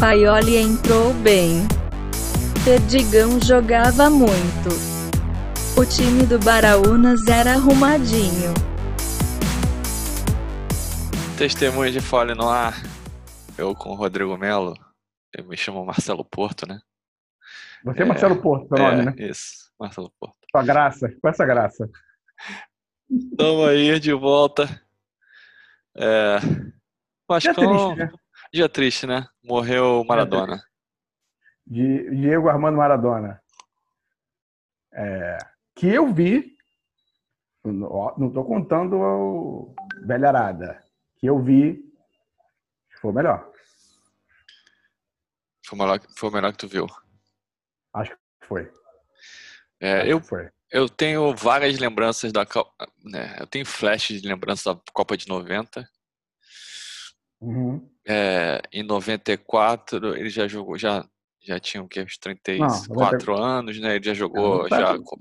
Paioli entrou bem. Perdigão jogava muito. O time do Baraunas era arrumadinho. Testemunho de Fole no ar. Eu com o Rodrigo Melo. Eu me chamo Marcelo Porto, né? Você é Marcelo Porto, seu nome, é, né? Isso, Marcelo Porto. Com a graça, com essa graça. Estamos aí de volta. É... Vascão, triste, né? Dia triste, né? Morreu Maradona. Diego Armando Maradona. É, que eu vi, não estou contando o Velharada, que eu vi, foi o melhor. Foi o melhor, foi o melhor que tu viu. Acho que foi. É, Acho eu, que foi. eu tenho várias lembranças da Copa. Né? Eu tenho flashes de lembranças da Copa de 90. Uhum. É, em 94 ele já jogou, já, já tinha o quê? Uns 34 anos, né? Ele já jogou Não, já com,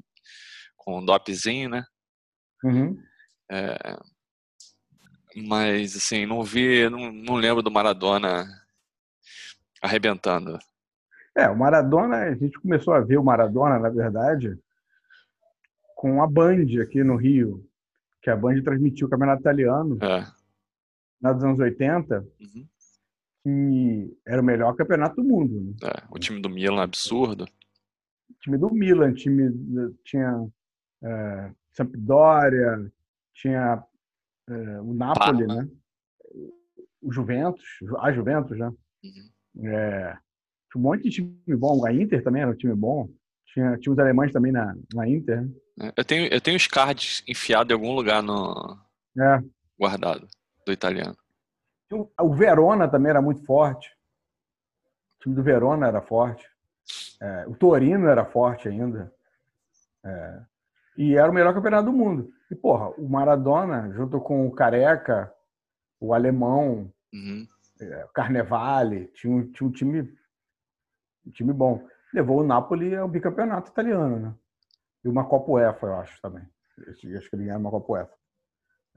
com um dopzinho, né? Uhum. É, mas assim, não vi, não, não lembro do Maradona arrebentando. É, o Maradona, a gente começou a ver o Maradona, na verdade, com a Band aqui no Rio, que a Band transmitiu o Campeonato Italiano, É. dos anos 80, Uhum. Que era o melhor campeonato do mundo. Né? É, o time do Milan absurdo. time do Milan, time do- tinha é, Sampdoria, tinha é, o Napoli, Parma. né? O Juventus, a Juventus, né? Uhum. É, tinha um monte de time bom. A Inter também era um time bom. Tinha, tinha os alemães também na, na Inter. né? É, Eu tenho, eu tenho os cards enfiados em algum lugar no É. guardado do italiano. O, o Verona também era muito forte. O time do Verona era forte. É, o Torino era forte ainda. É, e era o melhor campeonato do mundo. E, porra, o Maradona, junto com o Careca, o Alemão, Uhum. é, o Carnevale, tinha um, tinha um time um time bom. Levou o Napoli ao bicampeonato italiano, né? E uma Copa UEFA, eu acho, também. Acho acho que ele ganhou uma Copa UEFA.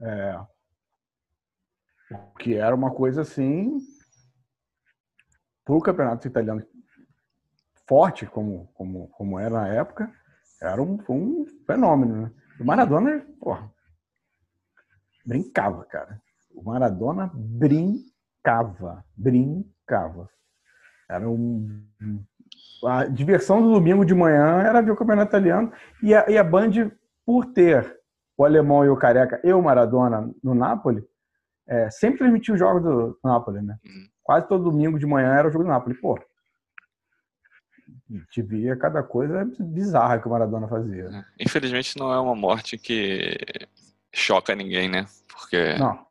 É, que era uma coisa assim para o campeonato italiano forte como, como, como era na época era um, um fenômeno né? o Maradona porra, brincava cara o Maradona brincava brincava era um a diversão do domingo de manhã era ver o campeonato italiano e a, e a Band por ter o alemão e o careca e o Maradona no Napoli é, sempre transmitia os jogos do Napoli, né? Uhum. Quase todo domingo de manhã era o jogo do Napoli. Pô, a gente via cada coisa bizarra que o Maradona fazia. É. Infelizmente não é uma morte que choca ninguém, né? Porque Não,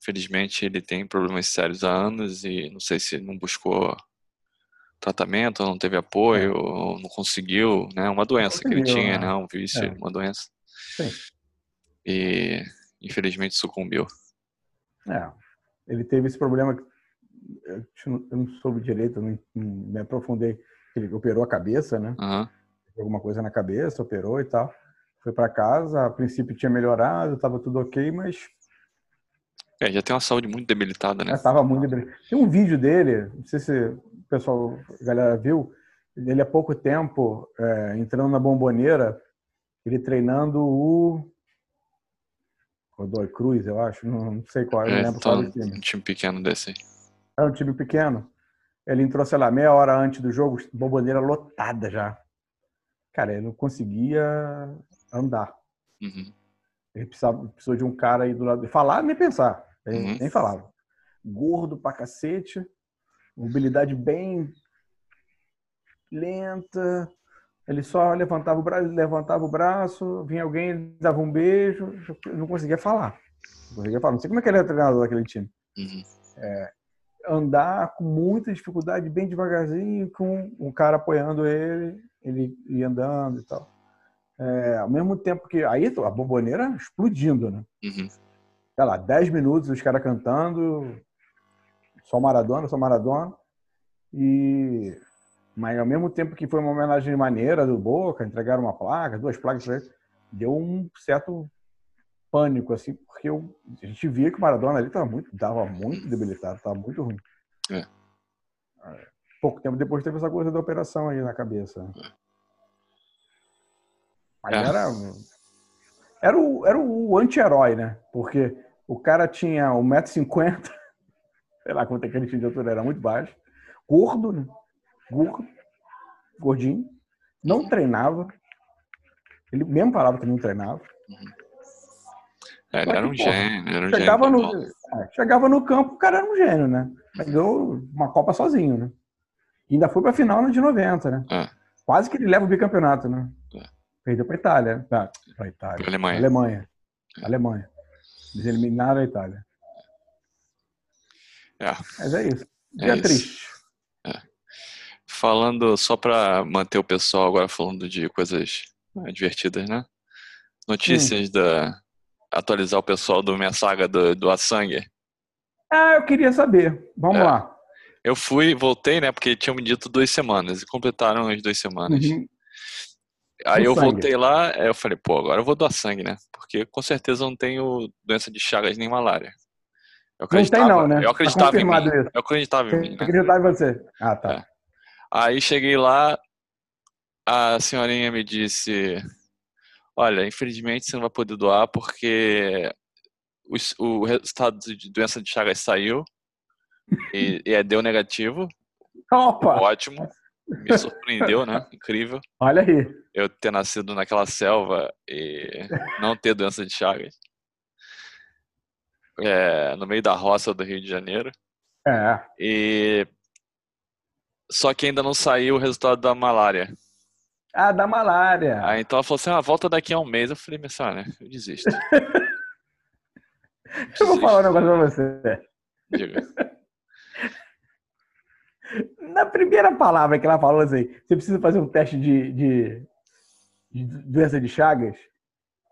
infelizmente ele tem problemas sérios há anos e não sei se não buscou tratamento, não teve apoio, ou não conseguiu, né? Uma doença que ele tinha, né? né? Um vício, É. uma doença. Sim. E infelizmente sucumbiu. É. Ele teve esse problema. que Eu não- eu não soube direito, não, me aprofundei. Ele operou a cabeça, né? Aham. Alguma coisa na cabeça, operou e tal. Foi para casa, a princípio tinha melhorado, estava tudo ok, mas É, já tem uma saúde muito debilitada, né? estava muito. debilitado. Tem um vídeo dele, não sei se o pessoal, a galera viu, ele há pouco tempo é, entrando na bomboneira, ele treinando o Godoy Cruz, eu acho, não, não sei qual, É, lembro tá qual é o time. um time pequeno desse aí. Era um time pequeno. Ele entrou, sei lá, meia hora antes do jogo, bomboneira lotada já. Cara, ele não conseguia andar. Uhum. Ele precisava, precisou de um cara aí do lado. Falar nem pensar. Nem, Uhum. nem falava. Gordo pra cacete. Mobilidade bem lenta. Ele só levantava o braço, levantava o braço, vinha alguém, dava um beijo, não conseguia falar. Não conseguia falar. Não sei como é que ele era treinador daquele time. Uhum. Andar com muita dificuldade, bem devagarzinho, com um cara apoiando ele, ele ia andando e tal. É, ao mesmo tempo que. Aí a bomboneira explodindo, né? Uhum. sei lá, 10 minutos os caras cantando, só Maradona, só Maradona. E mas ao mesmo tempo que foi uma homenagem maneira do Boca, entregaram uma placa, duas placas deu um certo pânico assim, porque eu, a gente via que o Maradona ali estava muito, tava muito debilitado, estava muito ruim. É. Pouco tempo depois teve essa coisa da operação aí na cabeça. Mas É. era. Era o, era o anti-herói, né? Porque o cara tinha 1,50m, sei lá quanto é que ele tinha de altura, era muito baixo. Gordo, né? Gordo. Gordinho. Não treinava. Ele mesmo falava que não treinava. É, ele era um porra, gênio, era um Chegava gênio. no, é, chegava no campo, o cara era um gênio, né? Mas ganhou uma Copa sozinho, né? E ainda foi pra final na de 90, né? É. Quase que ele leva o bicampeonato, né? É. Perdeu pra Itália. né? Pra, pra Itália. Pra Alemanha. Alemanha. Alemanha. Eles eliminaram a Itália. É. Mas é isso. É Dia isso. Falando, só pra manter o pessoal agora falando de coisas eh, divertidas, né? Notícias da. Atualizar o pessoal do minha saga do, do A Sangue. Ah, eu queria saber. Vamos É. lá. Eu fui, voltei, né? Porque tinham me dito duas semanas e completaram as duas semanas. Uhum. Aí Do eu sangue. voltei lá, eu falei, pô, agora eu vou doar sangue, né? Porque com certeza eu não tenho doença de Chagas nem malária. Eu tem acreditava, não, né? Eu Tá acreditava em mim. isso. Eu acreditava em Você mim, né? acreditava em você? Ah, tá. É. Aí cheguei lá, a senhorinha me disse: Olha, infelizmente você não vai poder doar porque o, o resultado de doença de Chagas saiu e, e é, deu negativo. Opa! Ótimo. Me surpreendeu, né? Incrível Olha aí. eu ter nascido naquela selva e não ter doença de Chagas. É, no meio da roça do Rio de Janeiro. É. E só que ainda não saiu o resultado da malária. Ah, da malária. Aí então ela falou assim: ah, volta daqui a um mês. Eu falei, minha senhora, eu desisto. Eu vou falar um negócio pra você. Diga. Na primeira palavra que ela falou assim, você precisa fazer um teste de, de, de doença de Chagas,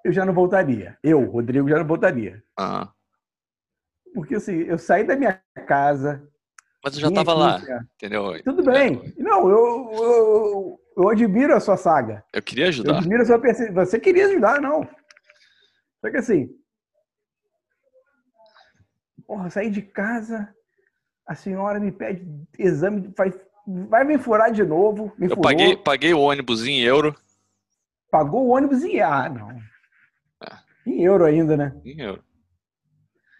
eu já não voltaria. Eu, Rodrigo, já não voltaria. Ah, Porque assim, eu saí da minha casa. Mas eu já vim tava aqui, lá, cara. entendeu? Tudo bem. Não, eu, eu, eu admiro a sua saga. Eu queria Eu ajudar. admiro a sua persistência. Você queria ajudar, não. Só que assim. Porra, saí de casa, a senhora me pede exame, faz, vai me furar de novo. Me Eu furou, paguei, paguei o ônibus em euro. pagou o ônibus em. Ah, não. Ah. Em euro ainda, né? Em euro.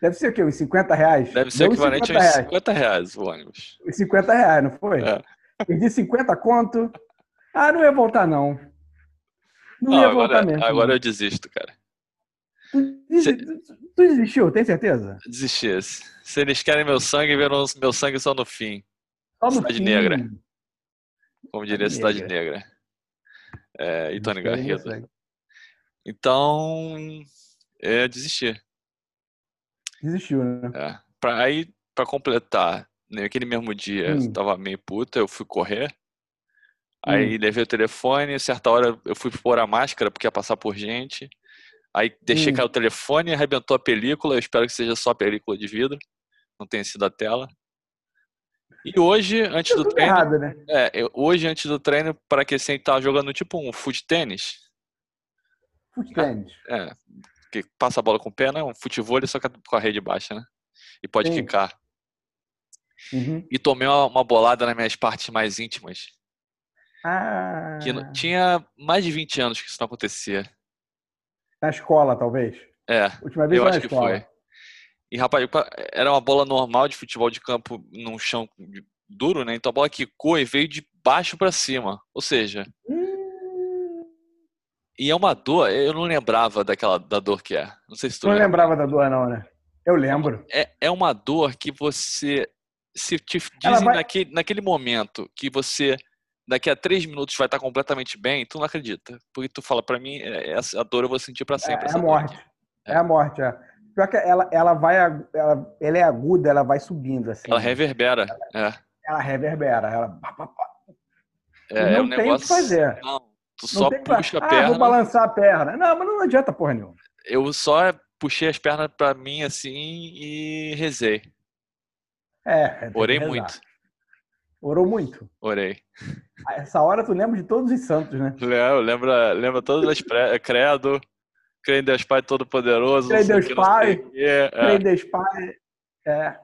Deve ser o quê? Uns 50 reais? Deve ser uns equivalente 50 a uns reais. 50 reais o ônibus. Uns 50 reais, não foi? É. Perdi 50 conto. Ah, não ia voltar, não. Não, Não, ia agora, voltar mesmo. agora eu desisto, cara. Tu, desi- tu desistiu, tem certeza? Desisti. Se eles querem meu sangue, viram meu sangue só no fim. Só no Cidade fim. Negra. Como diria Cidade Cidade Negra. É, e Tony Garrido. Então, eu desisti. Desistiu, né? É. Pra, aí, pra completar, naquele mesmo dia, Hum. eu tava meio puta, eu fui correr. Aí levei o telefone, certa hora eu fui pôr a máscara porque ia passar por gente. Aí deixei Hum. cair o telefone, arrebentou a película. Eu espero que seja só a película de vidro, não tenha sido a tela. E hoje, antes do treino, errado, né? é, eu- hoje antes do treino, para aquecer, tava jogando tipo um fute tênis, Fute tênis. é, que passa a bola com o pé, né? Um futebol só que com a rede baixa, né? E pode Sim. quicar. Uhum. E tomei uma, uma bolada nas minhas partes mais íntimas. Ah, Que não- tinha mais de 20 anos que isso não acontecia. na escola, talvez. É, Última vez eu acho que foi. E, rapaz, pa- era uma bola normal de futebol de campo num chão duro, né? Então a bola quicou e veio de baixo pra cima. Ou seja, Hum, e é uma dor, eu não lembrava daquela da dor que é. Não sei se tu não lembra. lembrava da dor, não, né? Eu lembro. É, é uma dor que você. Se te Ela dizem vai- naquele, naquele momento que você daqui a três minutos vai estar completamente bem, tu não acredita. Porque tu fala, pra mim, é- essa dor eu vou sentir pra É, sempre. é essa a morte. aqui. É a morte, é. Pior que ela, ela vai. Ela, ela é aguda, ela vai subindo, assim. Ela reverbera. É, Ela reverbera. Ela... pá. é, não é um tem o que negócio. fazer. Não, tu Não só puxa a ah, perna. vou balançar a perna. Não, mas não adianta porra nenhuma. Eu só puxei as pernas pra mim assim e rezei. É, é, Orei muito. Orou muito. Orei. A essa hora tu lembra de todos os santos, né? Lembra, lembra, lembra todas as pre... credo. Creio em Deus Pai Todo-Poderoso. Creio em Deus Pai, é. Creio em Deus Pai. É.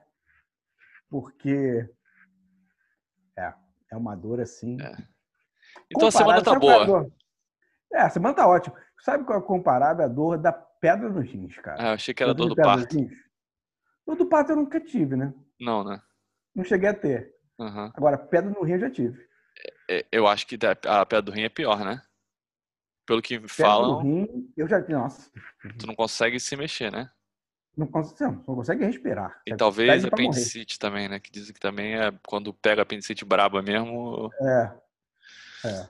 Porque É uma dor assim. É. Então a semana tá é a boa. É, a semana tá ótima. Sabe qual é comparável? A dor da pedra nos rins, cara. Ah, eu achei que era Já dor do pedra parto. Dor do parto eu nunca tive, né? Não, né? Não cheguei a ter. Aham. Agora, pedra no rim eu já tive. É, Eu acho que a pedra do rim é pior, né? Pelo que Pedra no falam, rim, eu já Nossa, tu não consegue se mexer, né? não consegue, não, não consegue respirar. E Você talvez pra morrer. apendicite também, né? Que dizem que também é quando pega apendicite braba mesmo. É. É.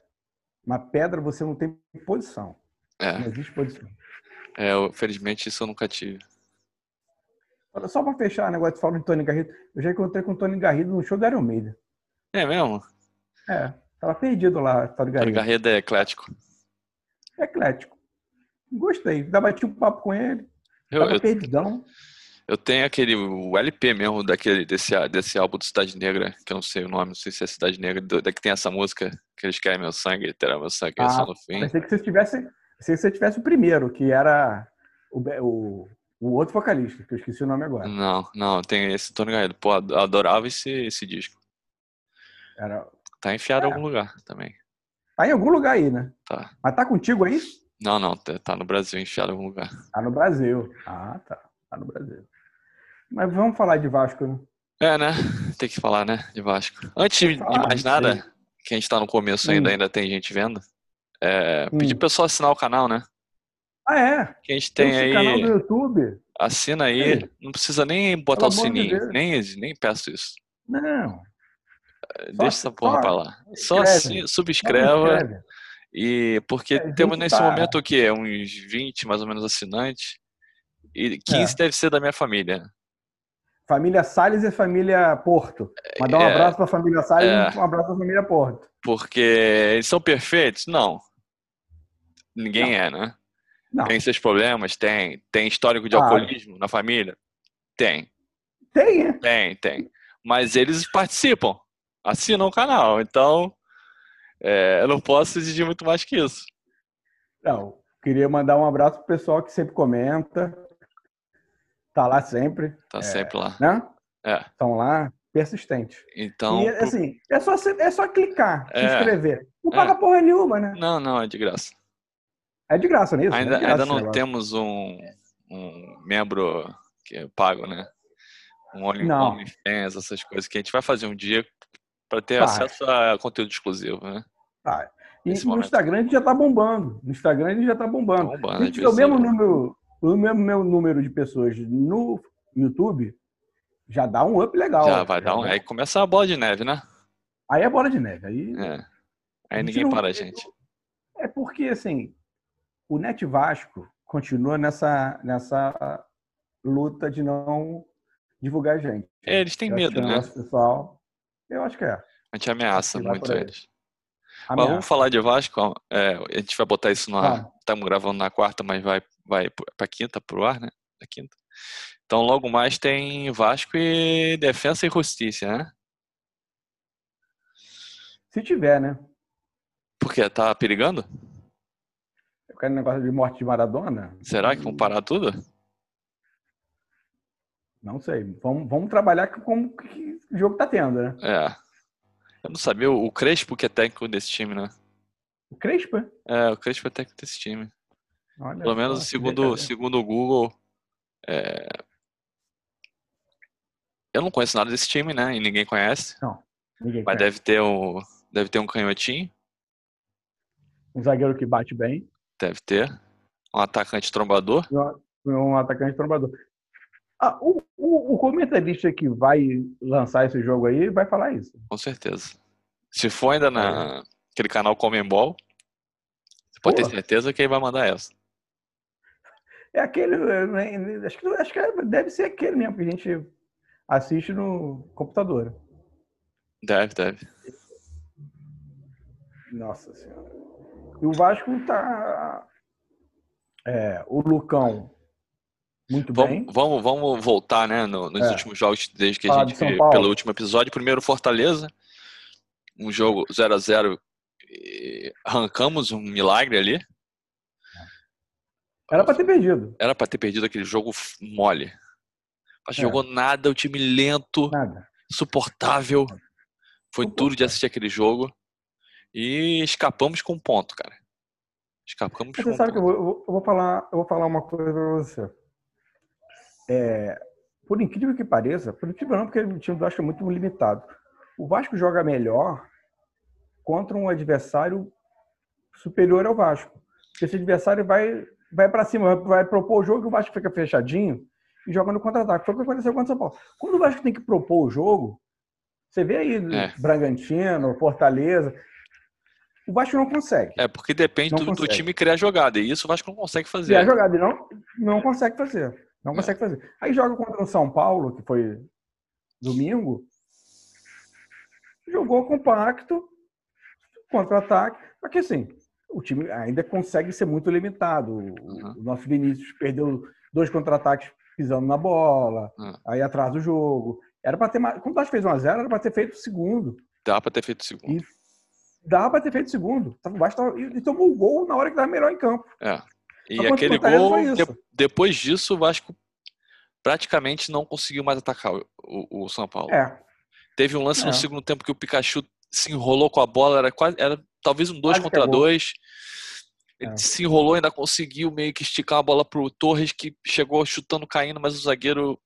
Uma pedra você não tem posição. Não É, existe posição. é eu, felizmente isso eu nunca tive. Olha, Só pra fechar o negócio de falar de Tony Garrido. Eu já encontrei com o Tony Garrido no show da Iron Maiden. É mesmo? É. Tava perdido lá, Tony Tony Garrido. Garrido é eclético. Eclético. Gostei. Dá bati um papo com ele. Eu, Tava eu, perdidão. Eu tenho aquele o LP mesmo daquele, desse, desse álbum do Cidade Negra, que eu não sei o nome, não sei se é Cidade Negra, da que tem essa música, que eles querem meu sangue, terá meu sangue, é Ah, só no fim. Pensei que você tivesse. Que você tivesse o primeiro, que era o, o, o outro vocalista, que eu esqueci o nome agora. Não, não, tem esse Tony Garrido. Pô, adorava esse, esse disco. Era... Tá enfiado em É. algum lugar também. Tá em algum lugar aí, né? Tá. Mas tá contigo aí? Não, não, tá tá no Brasil, enfiado em algum lugar. Tá no Brasil. Ah, tá. Tá no Brasil. Mas vamos falar de Vasco, né? É, né? Tem que falar, né? De Vasco. Antes de de mais nada, sei. que a gente tá no começo ainda, Hum. ainda tem gente vendo. É, Hum. pedir pro pessoal assinar o canal, né? Ah, é? Que a gente Tem tem esse canal do aí. YouTube? Assina aí. Ei. Não precisa nem botar o Pelo de sininho. Deus. Nem, nem peço isso. Não. Deixa essa porra só pra lá. Só inscreve. assi- Só subscreva. E porque É, temos nesse tá- momento o quê? Uns 20 mais ou menos assinantes. E 15 É. deve ser da minha família. Família Salles e família Porto. Mandar um É. abraço pra família Salles É. e um abraço pra família Porto. Porque eles são perfeitos? Não. Ninguém é, né? Não. Tem seus problemas? Tem. Tem histórico de alcoolismo na família? Tem. Tem, é? Tem, tem. Mas eles participam. Assinam o canal. Então, é, eu não posso exigir muito mais que isso. Não. Queria mandar um abraço pro pessoal que sempre comenta. Tá lá sempre, Tá sempre lá. né? É. Estão lá, persistentes. Então. e pro- assim, é só, se- é só clicar, se É. inscrever. Não É. paga porra nenhuma, né? Não, não, é de graça. É de graça, é isso? Ainda, é graça ainda não temos um, um membro que eu pago, né? Um. OnlyFans, essas coisas que a gente vai fazer um dia para ter acesso a conteúdo exclusivo, né? Tá. E Nesse no momento. Instagram a gente já tá bombando. No Instagram a gente já tá bombando. Tá bombando, a gente tiver o mesmo é- número, o mesmo meu número de pessoas no YouTube, já dá um up legal. Já vai dar um. Aí começa a bola de neve, né? Aí é bola de neve. Aí É. Aí ninguém para a gente. é porque assim, o Net Vasco continua nessa nessa luta de não divulgar a gente. É, eles têm Eu medo, né? pessoal, eu acho que é. A gente ameaça muito eles. Mas Ameaça. vamos falar de Vasco. É, a gente vai botar isso. Vamos. Estamos gravando na quarta, mas vai, vai para quinta, pro ar, né? Da quinta. Então logo mais tem Vasco e Defensa e Justiça, né? Se tiver, né? Porque tá perigando? Aquele negócio de morte de Maradona, Será que vão parar tudo? não sei. Vamos, vamos trabalhar com como que o jogo tá tendo, né? É. Eu não sabia, o Crespo que é técnico desse time, né? O Crespo, é? É, o Crespo é técnico desse time. Olha Pelo menos segundo, segundo o Google. é, Eu não conheço nada desse time, né? E ninguém conhece. Ninguém Mas conhece. deve ter um, deve ter um canhotinho, Um zagueiro que bate bem deve ter. Um atacante trombador. um- atacante trombador. Ah, o, o, o comentarista que vai lançar esse jogo aí vai falar isso. Com certeza. Se for ainda na aquele canal Comembol, você pode ter Pô. certeza que ele vai mandar essa. É aquele. né, Acho que, acho que é- deve ser aquele mesmo que a gente assiste no computador. Deve, deve. Nossa Senhora. E o Vasco tá. É, o Lucão, muito bem. Vamos, vamos, vamos voltar, né, no- nos É. últimos jogos desde que a Falar de gente Paulo. pelo último episódio. Primeiro Fortaleza, um jogo 0 a 0 e arrancamos um milagre ali. Era pra ter perdido. Era pra ter perdido aquele jogo mole. Mas É. jogou nada, o time lento, Nada. insuportável. Foi duro de assistir aquele jogo. E escapamos com um ponto, cara. Escapamos Você com um sabe que eu ponto. vou, eu vou falar, eu vou falar uma coisa pra você. É, por incrível que pareça, por incrível não, porque o time do Vasco é muito limitado. O Vasco joga melhor contra um adversário superior ao Vasco. Porque esse adversário vai, vai para cima, vai propor o jogo e o Vasco fica fechadinho e joga no contra-ataque. Foi o que aconteceu contra o São Paulo. Quando o Vasco tem que propor o jogo, você vê aí É. Bragantino, Fortaleza, o Vasco não consegue. É, porque depende do, do time criar jogada. E isso o Vasco não consegue fazer. a jogada não, não consegue fazer. Não É. consegue fazer. Aí joga contra o São Paulo, que foi domingo. Jogou compacto, contra-ataque. Só que assim, o time ainda consegue ser muito limitado. O, Uhum. o nosso Vinícius perdeu dois contra-ataques pisando na bola, Uhum. aí atrás do jogo. Era para ter mais. Quando Vasco fez 1x0, era para ter feito o segundo. Dá pra ter feito o segundo. E dava para ter feito o segundo. Vasco tava- e tomou o gol na hora que estava melhor em campo. É. E Mas aquele Fortaleza gol, depois disso, o Vasco praticamente não conseguiu mais atacar o, o- o São Paulo. É. Teve um lance É. no segundo tempo que o Pikachu se enrolou com a bola, era quase, era talvez um dois Quase contra pegou. dois. Ele É. se enrolou, ainda conseguiu meio que esticar a bola pro Torres, que chegou chutando, caindo, mas o zagueiro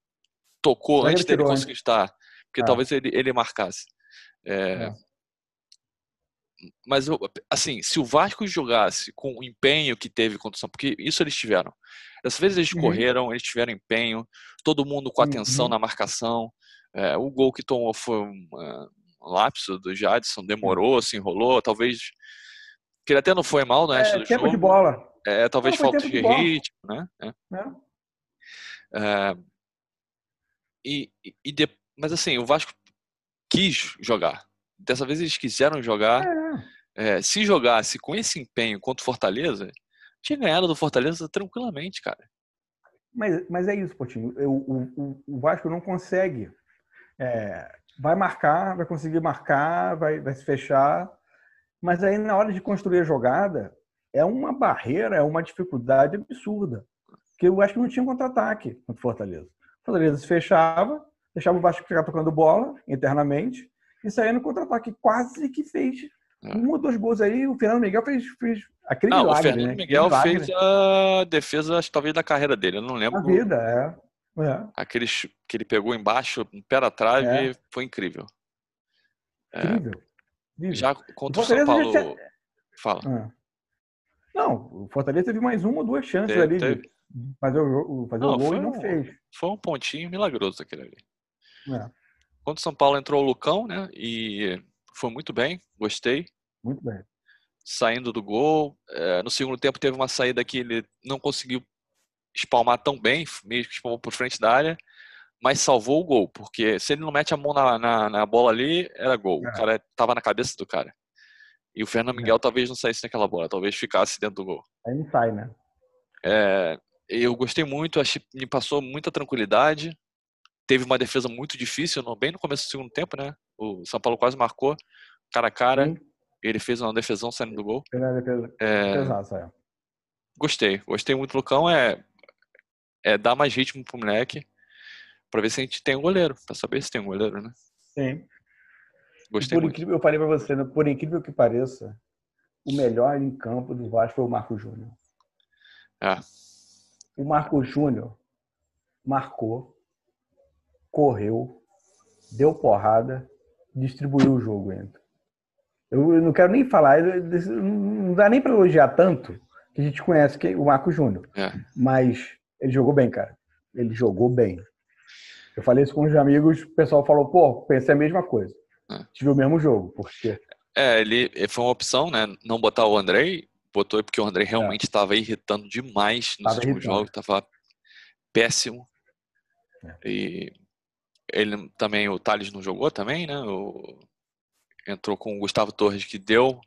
tocou antes dele tirou, conseguir estar. Porque É. talvez ele, ele marcasse. É, É. Mas, assim, se o Vasco jogasse com o empenho que teve contra o São Paulo, porque isso eles tiveram. Dessa vez eles Uhum. correram, eles tiveram empenho, todo mundo com atenção Uhum. na marcação. É, o gol que tomou foi um, é, um lapso do Jadson, demorou, se enrolou, talvez. Que ele até não foi mal resto É tempo jogo. de bola. É, talvez Não, falta de ritmo, né? É. Né? É, e, e- e de- mas assim, o Vasco quis jogar. Dessa vez eles quiseram jogar. É. É, se jogasse com esse empenho contra o Fortaleza, tinha ganhado do Fortaleza tranquilamente, cara. Mas, mas é isso, Potinho. Eu- o, o, o Vasco não consegue. É, vai marcar, vai conseguir marcar, vai, vai se fechar. Mas aí, na hora de construir a jogada, é uma barreira, é uma dificuldade absurda. Porque eu acho que não tinha contra-ataque contra o Fortaleza. O Fortaleza se fechava, deixava o Vasco ficar tocando bola internamente e saía no contra-ataque. Quase que fez É. um ou dois gols aí. O Fernando Miguel fez, fez aquele Não, o milagre, Fernando né? Miguel fez a defesa, acho, talvez, da carreira dele. Eu não lembro. na vida, é. É. Aquele que ele pegou embaixo, um pé na trave, É. foi incrível. É, Incrível. Incrível. já contra o São já Paulo. Fala. Ah. Não, o Fortaleza teve mais uma ou duas chances Teve, ali teve. de fazer o, fazer Não, o gol e não um- fez. Foi um pontinho milagroso aquele ali. É, Contra o São Paulo entrou o Lucão, né? E foi muito bem, gostei. muito bem. Saindo do gol. É, no segundo tempo teve uma saída que ele não conseguiu espalmar tão bem, meio que espalmou por frente da área, mas salvou o gol, porque se ele não mete a mão na, na, na bola ali, era gol. É. O cara tava na cabeça do cara. E o Fernando Miguel talvez não saísse naquela bola, talvez ficasse dentro do gol. Aí não sai, né? É, eu gostei muito, achei, me passou muita tranquilidade. Teve uma defesa muito difícil, bem no começo do segundo tempo, né? O São Paulo quase marcou, cara a cara. Sim. Ele fez uma defesão saindo do gol. Pela defesa. É, Pesaço, é. gostei, gostei muito do Lucão. É, é dar mais ritmo pro moleque, pra ver se a gente tem um goleiro, pra saber se tem um goleiro, né? Sim. Gostei por muito. incrível, eu falei pra você, né? por incrível que pareça, o melhor em campo do Vasco foi o Marco Júnior. É. O Marco Júnior marcou, correu, deu porrada, distribuiu o jogo ainda. Eu não quero nem falar, não dá nem para elogiar tanto, que a gente conhece que o Marco Júnior. É. Mas ele jogou bem, cara. Ele jogou bem. Eu falei isso com os amigos, o pessoal falou, pô, pensei a mesma coisa. É. Tive o mesmo jogo, porque É, ele foi uma opção, né? Não botar o Andrei, botou porque o Andrei realmente estava irritando demais nos É. Tava últimos irritando. jogos, estava péssimo. É. E ele também, o Thales não jogou também, né? O- entrou com o Gustavo Torres, que deu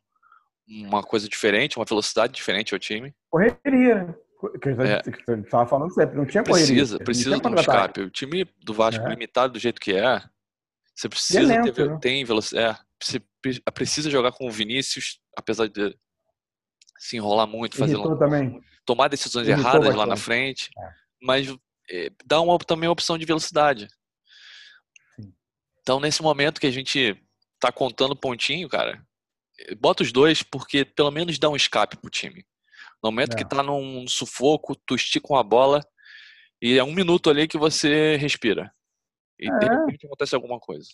uma coisa diferente, uma velocidade diferente ao time. correria, né? Que a É. gente estava falando sempre, não tinha correria. Precisa, precisa de um escape. O time do Vasco, É. limitado do jeito que é, você precisa lento, ter né? tem velocidade. É, você pre- precisa jogar com o Vinícius, apesar de se enrolar muito, fazer tomar decisões Irritou erradas lá na bastante. frente, É. mas é, dá uma, também a opção de velocidade. Sim. Então, nesse momento que a gente tá contando pontinho, cara, bota os dois porque pelo menos dá um escape pro time. No momento É. que tá num sufoco, tu estica uma bola e é um minuto ali que você respira. E de É. repente acontece alguma coisa.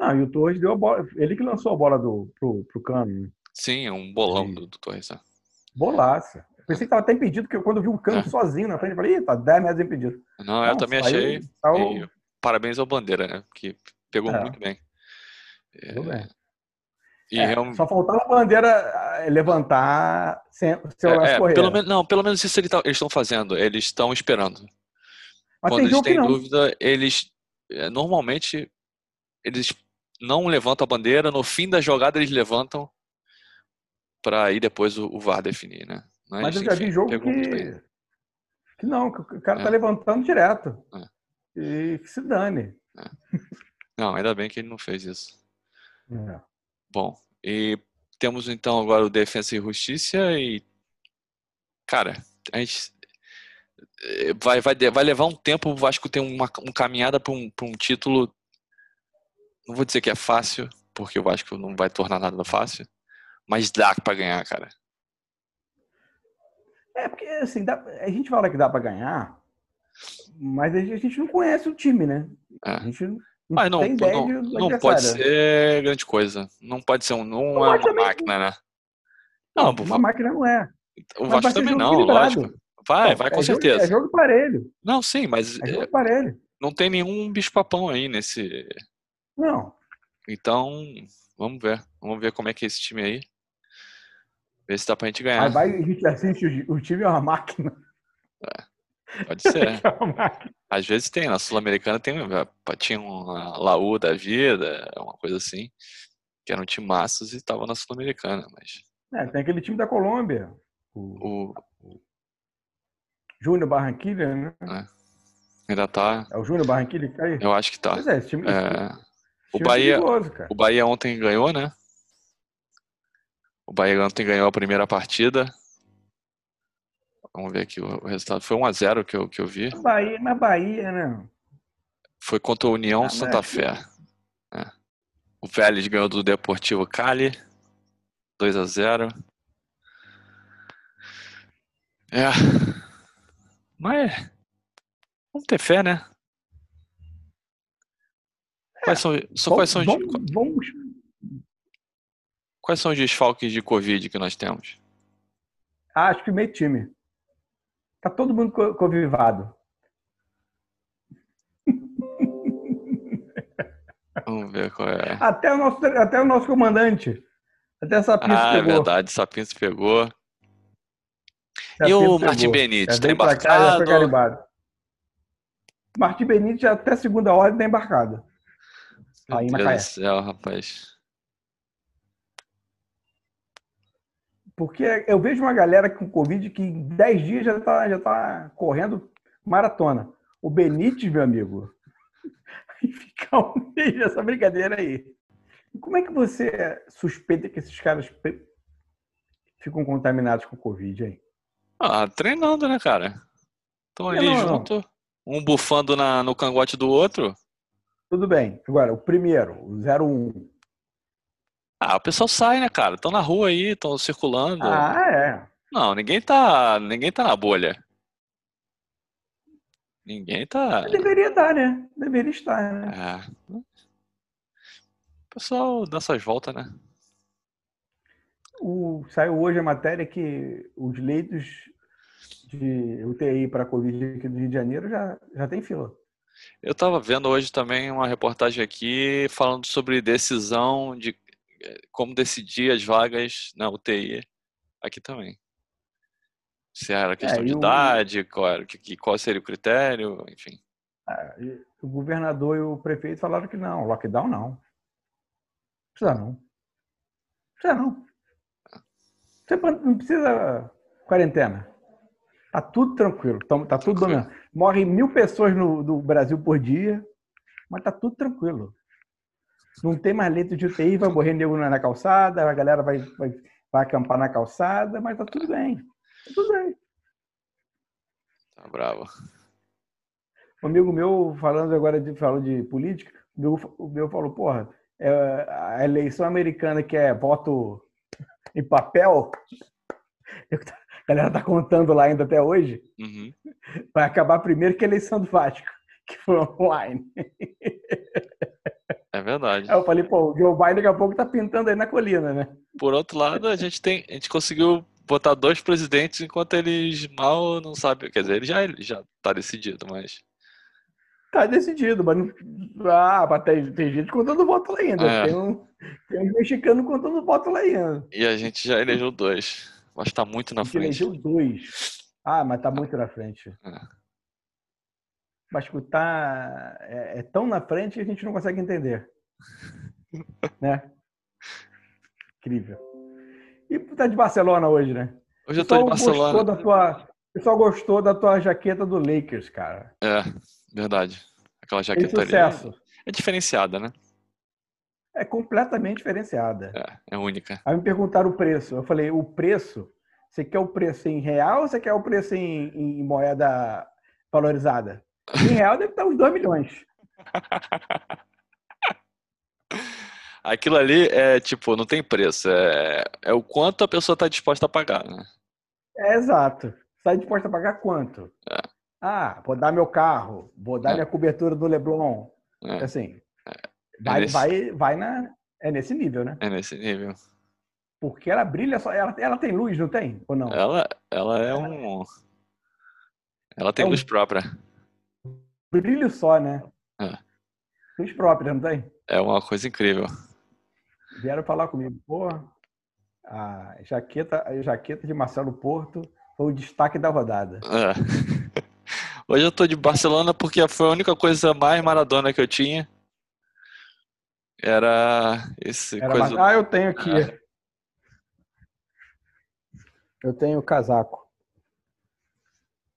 Não, e o Torres deu a bola. Ele que lançou a bola do, pro, pro cano. né? Sim, é um bolão do, do Torres. né? Bolaça. Eu pensei que tava até impedido, porque quando eu vi o cano É. sozinho na frente, eu falei, tá 10 metros impedido. Não, eu Não, também saiu- achei. saiu- E parabéns ao Bandeira, né? Que pegou É. muito bem. Tudo bem. É, realmente- Só faltava a bandeira eh, levantar sem seu É, é, correr. pelo menos, não, pelo menos isso tá- eles estão fazendo. Eles estão esperando. Mas Quando tem eles têm dúvida, eles é, normalmente eles não levantam a bandeira. No fim da jogada eles levantam para aí depois o, o VAR definir, né? Mas eu já enfim, vi jogo que... que não, que o cara É. tá levantando direto. É. E que se dane. Não, ainda bem que ele não fez isso. É. Bom, e temos então agora o Defensa e Justiça e cara, a gente eh, vai, vai, vai levar um tempo o Vasco ter uma, uma caminhada para um, pra um título. Não vou dizer que é fácil, porque o Vasco não vai tornar nada fácil, mas dá para ganhar, cara. É, porque assim, dá- a gente fala que dá pra ganhar, mas a gente, a gente não conhece o time, né? É. A gente não, Mas não, tem não, não pode ser grande coisa. Não pode ser um, não O é uma máquina, né? Não, Uma máquina não é. o Mas Vasco vai também jogo não, equilibrado. lógico. Vai, Não, vai é com jogo- certeza. É jogo parelho. Não, sim, mas É jogo parelho. não tem nenhum bicho-papão aí nesse. Não. Então, vamos ver. Vamos ver como é que é esse time aí. Ver se dá pra gente Aí ganhar. vai e a gente assiste o, o time é uma máquina. Pode ser. É. Às vezes tem, na Sul-Americana tem, tinha uma Laú da vida, uma coisa assim, que eram timaços e estavam na Sul-Americana, mas É, tem aquele time da Colômbia. O o Júnior Barranquilla, né? ainda tá, É o Júnior Barranquilla que cai? eu acho que tá. Pois é, esse time, esse É, o time Bahia- é perigoso, cara. o Bahia ontem ganhou, né? O Bahia ontem ganhou a primeira partida. Vamos ver aqui o resultado. Foi 1x0 que eu, que eu vi. Na Bahia, na Bahia, né? Foi contra a União mas Santa que- Fé. É. O Vélez ganhou do Deportivo Cali. 2 a 0 É. Mas. Vamos ter fé, né? Quais são, só quais, são os, vamos, vamos, quais são os desfalques de Covid que nós temos? Acho que meio time. Tá todo mundo co- convivado. Vamos ver qual é. Até o nosso, até o nosso comandante. Até essa pista Ah, é pegou. verdade, Sapinho se pegou. Sapinto E o pegou. Martim Benítez, Já tá cá, foi embarcado? carimbado. Martim Benítez até segunda ordem tá embarcado. Meu Aí, Deus do céu, rapaz. Porque eu vejo uma galera com Covid que em 10 dias já tá, já tá correndo maratona. O Benítez, meu amigo, ficar um mês nessa brincadeira aí. Como é que você suspeita que esses caras ficam contaminados com Covid, hein? Ah, treinando, né, cara? Estão Não, ali não, não. junto, um bufando na, no cangote do outro. Tudo bem. Agora, o primeiro, o 01. Ah, o pessoal sai, né, cara? Estão na rua aí, estão circulando. Ah, é. Não, ninguém tá, ninguém tá na bolha. Ninguém tá. Deveria estar, né? Deveria estar, né? É. O pessoal dá suas voltas, né? O, saiu hoje a matéria que os leitos de UTI para Covid aqui do Rio de Janeiro já, já tem fila. Eu tava vendo hoje também uma reportagem aqui falando sobre decisão de como decidir as vagas na UTI aqui também. Se era questão É, de o- idade, qual, era, que- qual seria o critério, enfim. E O governador e o prefeito falaram que não, lockdown não. Precisa não. Precisa não. Você não precisa quarentena. Tá tudo tranquilo. Tamo- Tá tudo dominado. Morrem mil pessoas no, no Brasil por dia, mas tá tudo tranquilo. Não tem mais leito de UTI, vai morrer nego na calçada, a galera vai, vai, vai acampar na calçada, mas tá tudo bem. Tá tudo bem. Tá bravo. Um amigo meu, falando agora de, falou de política, o meu, o meu falou, porra, é, a eleição americana que é voto em papel, a galera tá contando lá ainda até hoje, Uhum. vai acabar primeiro que a eleição do Vasco, que foi online. É verdade. Aí eu falei, pô, o Joe Biden daqui a pouco tá pintando aí na colina, né? Por outro lado, a gente tem, a gente conseguiu botar dois presidentes enquanto eles mal não sabem, quer dizer, ele já já tá decidido, mas Tá decidido, mas não... ah, tem, tem gente contando voto lá ainda. É. Tem, um, tem um mexicano contando voto lá ainda. e a gente já elegeu dois. Mas tá muito na frente. elegeu dois. Ah, mas tá muito na frente. É. Mas tá é, é tão na frente que a gente não consegue entender. né? Incrível. E tu tá de Barcelona hoje, né? Hoje eu tô de Barcelona. da tua, o pessoal gostou da tua jaqueta do Lakers, cara. É, verdade. Aquela jaqueta ali sucesso. é diferenciada, né? É completamente diferenciada. É, é única. Aí me perguntaram o preço. Eu falei, o preço, você quer o preço em real ou você quer o preço em, em moeda valorizada? Em real deve estar uns 2 milhões. Aquilo ali é tipo, não tem preço. É, é o quanto a pessoa tá disposta a pagar, né? É exato. Está disposto a pagar quanto? É. Ah, vou dar meu carro, vou dar É. minha cobertura do Leblon. É, Assim, vai, nesse- vai, vai na. É nesse nível, né? é nesse nível. Porque ela brilha só. Ela, ela tem luz, não tem? Ou não? Ela, ela é um. Ela tem É luz própria. Brilho só, né? É. Própria, não tem? É uma coisa incrível. Vieram falar comigo, pô, a jaqueta, a jaqueta de Marcelo Porto foi o destaque da rodada. É. Hoje eu tô de Barcelona porque foi a única coisa mais maradona que eu tinha. Era esse Era coisa. Ah, eu tenho aqui. É. Eu tenho o casaco.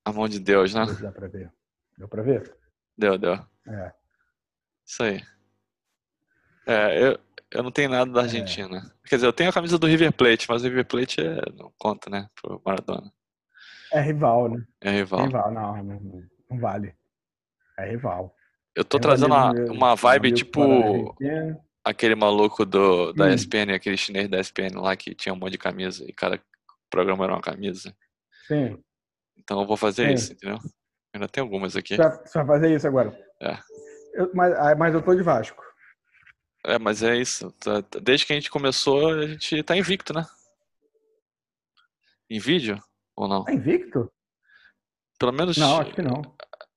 A mão de Deus, né? Dá pra ver. Deu pra ver? Deu, deu. É. Isso aí. É, eu, eu não tenho nada da Argentina. Quer dizer, eu tenho a camisa do River Plate, mas o River Plate é, não conta, né? Pro Maradona. É rival, né? É rival. Rival, não, não, não vale. É rival. Eu tô trazendo uma, meu- uma um vibe tipo aquele maluco do, da Hum. ESPN, aquele chinês da ESPN lá que tinha um monte de camisa e cada programa era uma camisa. Sim. Então eu vou fazer Sim. isso, entendeu? Ainda tem algumas aqui. Você vai, fazer isso agora? É. Eu- mas, ah, mas eu tô de Vasco. É, mas é isso. Tá- tá- Desde que a gente começou, a gente tá invicto, né? Em vídeo? Ou não? Tá invicto? Pelo menos. Não, acho que não.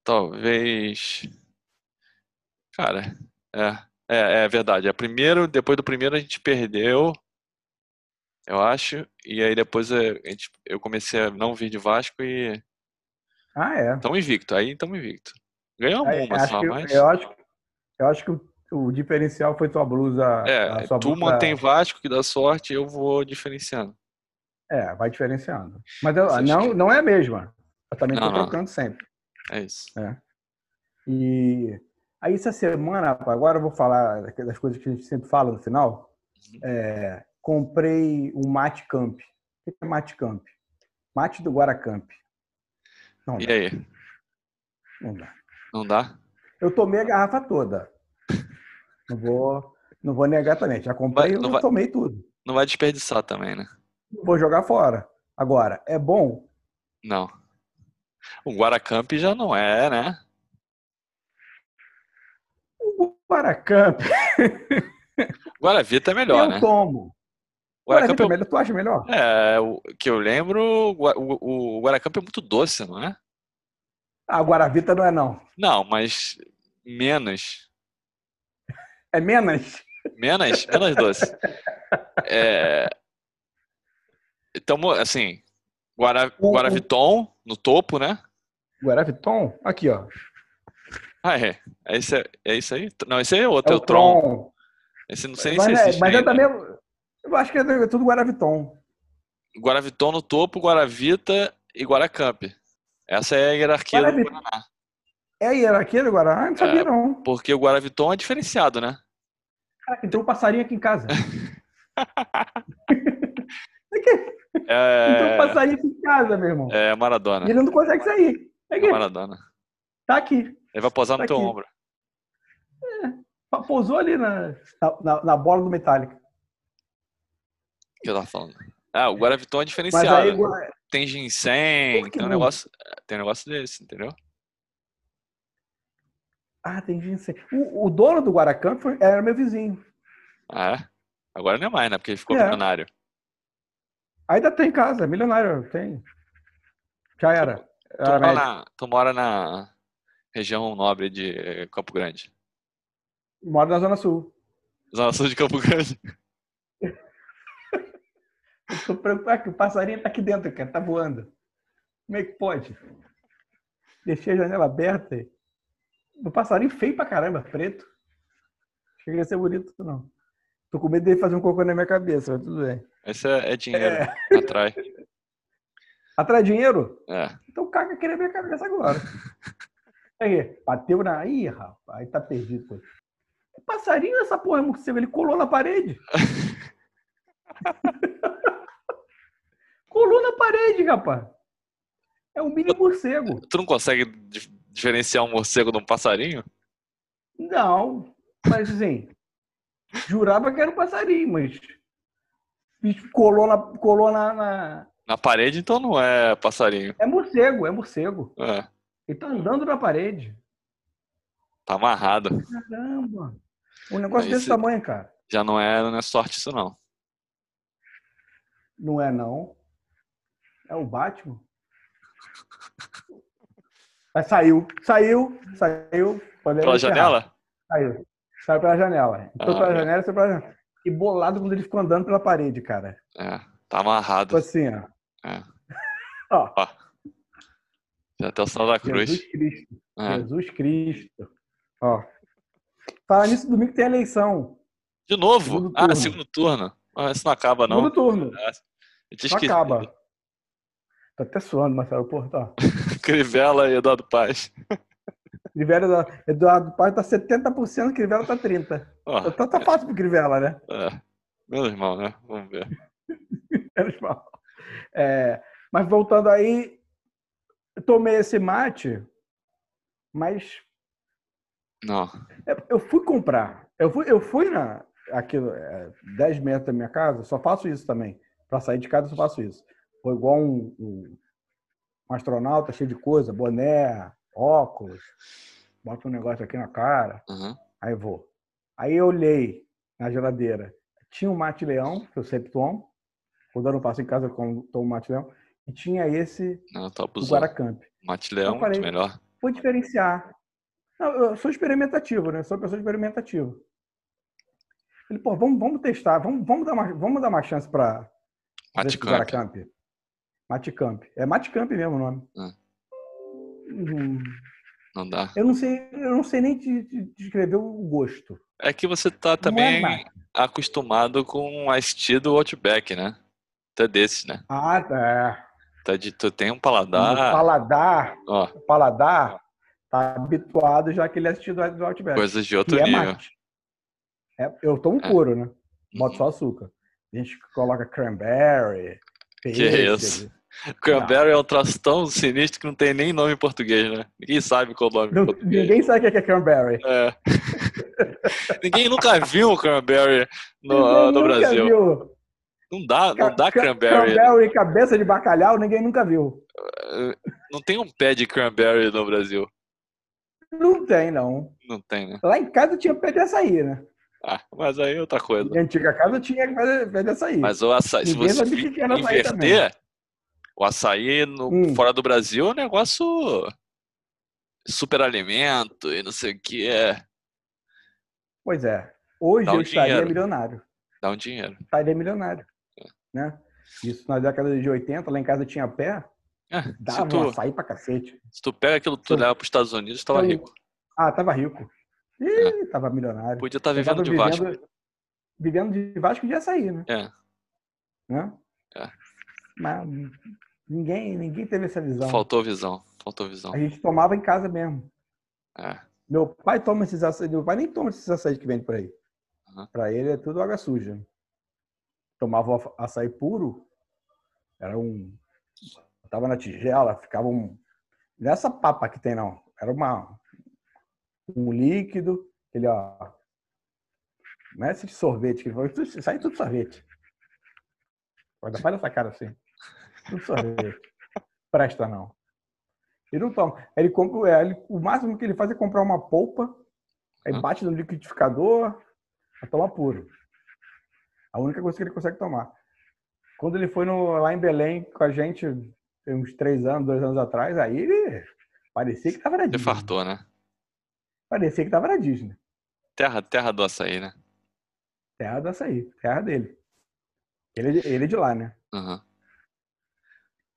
Talvez. Cara, é. É, é verdade. É primeiro, depois do primeiro a gente perdeu, eu acho. E aí depois é, a gente- eu comecei a não vir de Vasco e Ah, é. estamos invicto. Aí estamos invicto. Ganhamos É, uma acho só, que- mas. eu, acho, eu acho que o, diferencial foi tua blusa. É, a sua tu blusa- mantém Vasco que dá sorte, eu vou diferenciando. É, vai diferenciando. Mas eu- não, que- não é a mesma. Eu também não. trocando sempre. É isso. E aí, essa semana, agora eu vou falar das coisas que a gente sempre fala no final. Uhum. É, comprei um mate camp. O que é mate camp? Mate do Guaracamp. Não E dá, aí? não dá. Não dá? Eu tomei a garrafa toda. Não vou, não vou negar também. Já comprei, Vai- não eu vai- tomei tudo. Não vai desperdiçar também, né? Vou jogar fora. Agora, é bom? Não. O Guaracamp já não é, né? O Guaracamp, Guaravita é melhor, eu né? tomo. O Guaracamp é é melhor, tu acha melhor? É, o que eu lembro, o, o, o Guaracamp é muito doce, não é? A Guaravita não é não. Não, mas menos. É menos? Menos, menos doce. É, então, assim, Guara, O- o- Guaraviton no topo, né? Guaraviton? Aqui, ó. Ah, é. É isso, é isso aí? Não, esse aí é outro, é o Tron. Tron. Esse não sei nem Mas, se é, existe mas é ainda. também. Eu acho que é tudo Guaraviton. Guaraviton no topo, Guaravita e Guaracamp. Essa é a hierarquia do Guaraná. É a hierarquia do Guaraná? Eu Não sabia, É. não. Porque o Guaraviton é diferenciado, né? Caraca, entrou um passarinho aqui em casa. Entrou um É, passarinho aqui em casa, meu irmão. é Maradona. Ele não consegue sair. É É. Maradona. Tá aqui. Ele vai posar no Tá teu aqui. ombro. Pousou ali na, na, na bola do Metallica. Que eu tava falando? Ah, o Guaraviton é diferenciado. Aí, né? Tem ginseng, tem um negócio, tem um negócio desse, entendeu? ah, tem ginseng. O, o dono do Guaracamp foi- era meu vizinho. Ah, é? Agora não é mais, né? Porque ele ficou É. milionário. Ainda tem em casa, é milionário, tem. Já era. Tu Era mora, na, tu mora na região nobre de Campo Grande. Mora na Zona Sul. Zona Sul de Campo Grande. Eu tô preocupado que o passarinho tá aqui dentro, cara, tá voando. Como é que pode? Deixei a janela aberta. O passarinho feio pra caramba, preto. Chega a ser bonito, não. Tô com medo dele fazer um cocô na minha cabeça, mas tudo bem. Esse é, é dinheiro. É. Atrai. Atrai dinheiro? É. Então caga aqui na minha cabeça agora. Aí, bateu na. Ih, rapaz, aí tá perdido. Pô. Passarinho é essa porra, morcego? Ele colou na parede. colou na parede, rapaz. É um mini morcego. Tu não consegue dif- diferenciar um morcego de um passarinho? Não, mas assim, jurava que era um passarinho, mas colou na. Colou na, na- Na parede, então não é passarinho. É morcego, é morcego. É. Ele tá andando na parede. Tá amarrado. Caramba! Um negócio desse tamanho, cara. Já não é, não é sorte isso, não. Não é, não. É o Batman. Mas saiu, saiu, saiu. Pela encerrar. janela? Saiu. Saiu pela janela. Entrou Ah, pela é. janela, saiu pela janela. E bolado quando ele ficou andando pela parede, cara. É. Tá amarrado. Tipo assim, ó. É. Ó, Ó. Já tem o sinal da cruz. Jesus Cristo. É. Jesus Cristo. Ó. Falar nisso, domingo tem eleição. De novo? Segundo Ah, turno. segundo turno. Ah, isso não acaba, não. Segundo turno. Ah, Eu tinha Não acaba. Tô até suando, Marcelo. Porra, tá. Crivella e Eduardo Paz. Crivella, Eduardo Paz tá 70%, Crivella tá 30%. Ó, Tá, tá fácil pro Crivella, né? é. Meu irmão, né? Vamos ver. Menos mal. É, mas voltando aí, eu tomei esse mate, mas Não. é, eu fui comprar. Eu fui, eu fui na aqui é, 10 metros da minha casa, só faço isso também. Para sair de casa, eu só faço isso. Foi igual um, um, um astronauta cheio de coisa, boné, óculos, bota um negócio aqui na cara, Uhum. aí vou. Aí eu olhei na geladeira, tinha um mate leão, que eu sempre tomo. Quando eu não passo em casa, eu tomo mate leão. E tinha esse Não, tá do abusando. Guaracamp. Mate Leão, Eu falei- muito melhor. Vou diferenciar. Não, eu sou experimentativo, né? Sou uma pessoa experimentativo. Ele, pô, vamos, vamos testar, vamos, vamos, dar uma, vamos dar uma chance para. Guaracamp. Matecamp. É Matecamp mesmo o nome. Ah. Hum, Não dá. Eu não sei, eu não sei nem te, te descrever o gosto. É que você tá é também mate. acostumado com a estilo do Outback, né? É desse, né? Ah, é. Tu, é de- tu tem um O paladar. paladar, Ó, o paladar tá habituado já que ele assistiu do do Outback. coisas de que outro é nível. mate. É, eu tomo É. puro, né? Boto Uhum. só açúcar. A gente coloca cranberry, Que pêssego. isso? Cranberry é um troço tão sinistro que não tem nem nome em português, né? Ninguém sabe qual é o nome Não- em português. ninguém sabe o que é cranberry. É. Ninguém nunca viu o cranberry no, Ninguém no Brasil. Viu. Não dá, não dá cranberry. Cranberry, cabeça de bacalhau, ninguém nunca viu. Não tem um pé de cranberry no Brasil. Não tem, não. Não tem, né? Lá em casa tinha pé de açaí, né? Ah, mas aí é outra coisa. Minha antiga casa tinha pé de- açaí. Mas o açaí, se você inverter, o açaí no, Hum. fora do Brasil é um negócio superalimento e não sei o que é. Pois é. Hoje Dá um eu estaria dinheiro. milionário. Dá um dinheiro. Estaria milionário. Né? Isso na década de 80, lá em casa tinha pé, É, dava um tu, açaí pra cacete. se tu pega aquilo tu leva para os Estados Unidos, tava eu- rico. Ah, tava rico. Ih, tava milionário. Podia estar Eu vivendo de Vasco. vivendo, vivendo de Vasco de açaí, né? É, né? É. Mas ninguém, ninguém teve essa visão. faltou visão. Faltou visão. A gente tomava em casa mesmo. É. Meu pai toma esses açaí, meu pai nem toma esses açaí que vende por aí. Aham. Pra ele é tudo água suja. Tomava o açaí puro, era um. Tava na tigela, ficava um. Nessa papa que tem, não. Era uma. Um líquido, ele, ó. Não é esse de sorvete, que ele falou, "Isso sai tudo sorvete. Ainda faz essa cara assim. Sorvete. Presta não. Ele não toma. Ele compra, é, ele- o máximo que ele faz é comprar uma polpa, aí Hum. bate no liquidificador, pra tomar puro. A única coisa que ele consegue tomar. Quando ele foi no- lá em Belém com a gente, uns três anos, dois anos atrás, aí ele parecia que tava na Disney. fartou, né? Parecia que tava na Disney. Terra, terra do açaí, né? Terra do açaí, terra dele. Ele, é ele é de lá, né? Aham.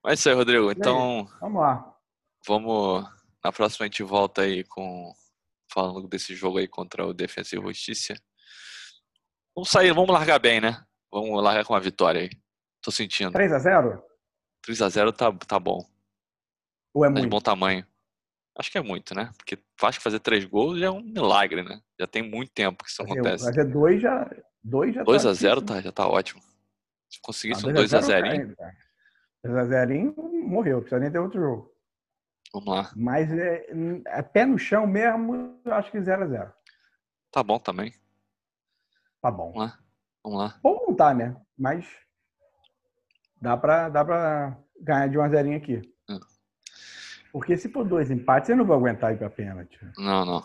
Mas é isso aí, Rodrigo. Então, Vamos lá. vamos. Na próxima a gente volta aí com. Falando desse jogo aí contra o Defensa e Justiça. Vamos sair, vamos largar bem, né? Vamos largar com uma vitória aí. Tô sentindo. 3 a 0 3x0 tá, tá bom. Ou é Tá de muito? bom tamanho. Acho que é muito, né? Porque Vasco fazer três gols já é um milagre, né? Já tem muito tempo que isso acontece. Fazer 2 já, dois já 2 tá a 0 difícil. tá, já tá ótimo. Se Ah, conseguisse um 2 a 0 2 a 0 morreu, precisa nem ter outro jogo. vamos lá. Mas é, é pé no chão mesmo, eu acho que 0 a 0 Tá bom também. Tá bom. Vamos lá. Vamos lá. Bom não tá, né? Mas dá pra, dá pra ganhar de 1 a 0 aqui. Hum. Porque se for dois empates, você não vai aguentar ir pra pênalti. Não, não.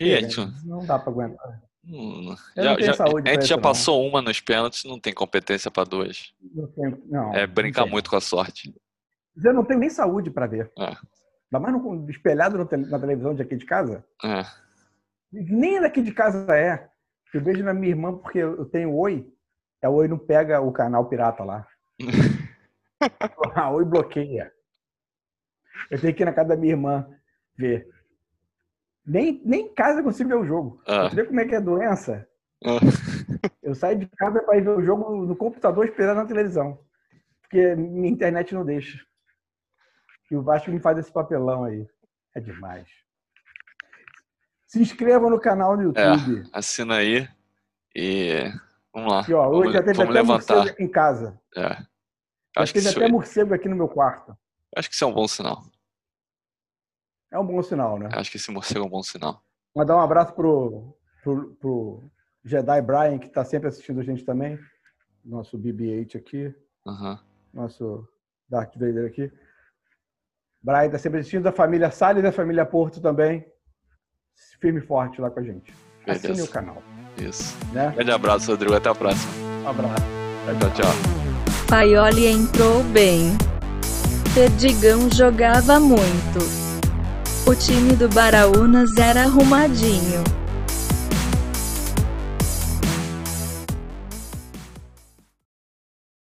E a gente, Não dá pra aguentar. Hum, já, não já- a gente já não. passou uma nos pênaltis, não tem competência pra duas. Não, tem- não, É não brincar muito com a sorte. Eu não tenho nem saúde pra ver. É. Ainda mais no, espelhado no na televisão de aqui de casa. É. Nem daqui de casa é. Eu vejo na minha irmã porque eu tenho Oi. A Oi não pega o canal pirata lá. A Oi bloqueia. Eu tenho que ir na casa da minha irmã ver. Nem, nem em casa eu consigo ver o jogo. Ah. Você vê como é que é doença? Ah. Eu saio de casa para ir ver o jogo no computador esperando na televisão. Porque minha internet não deixa. E o Vasco me faz esse papelão aí. É demais. Se inscreva no canal no É. YouTube. Assina aí e vamos lá. E, ó, hoje vamos já teve até levantar. morcego aqui em casa. É. Já Acho que, teve isso, até morcego aqui no meu quarto. acho que isso é um bom sinal. É um bom sinal, né? Acho que esse morcego é um bom sinal. Mandar um abraço pro, pro, pro Jedi Brian, que está sempre assistindo a gente também. Nosso BB-8 aqui. Aham. Nosso Darth Vader aqui. Brian está sempre assistindo. Da família Salles e da família Porto também. Firme e forte lá com a gente. Assine Beleza. o canal. Isso. Né? Grande abraço, Rodrigo. Até a próxima. Um abraço. Tchau, tchau. Paioli entrou bem. Perdigão jogava muito. O time do Baraunas era arrumadinho.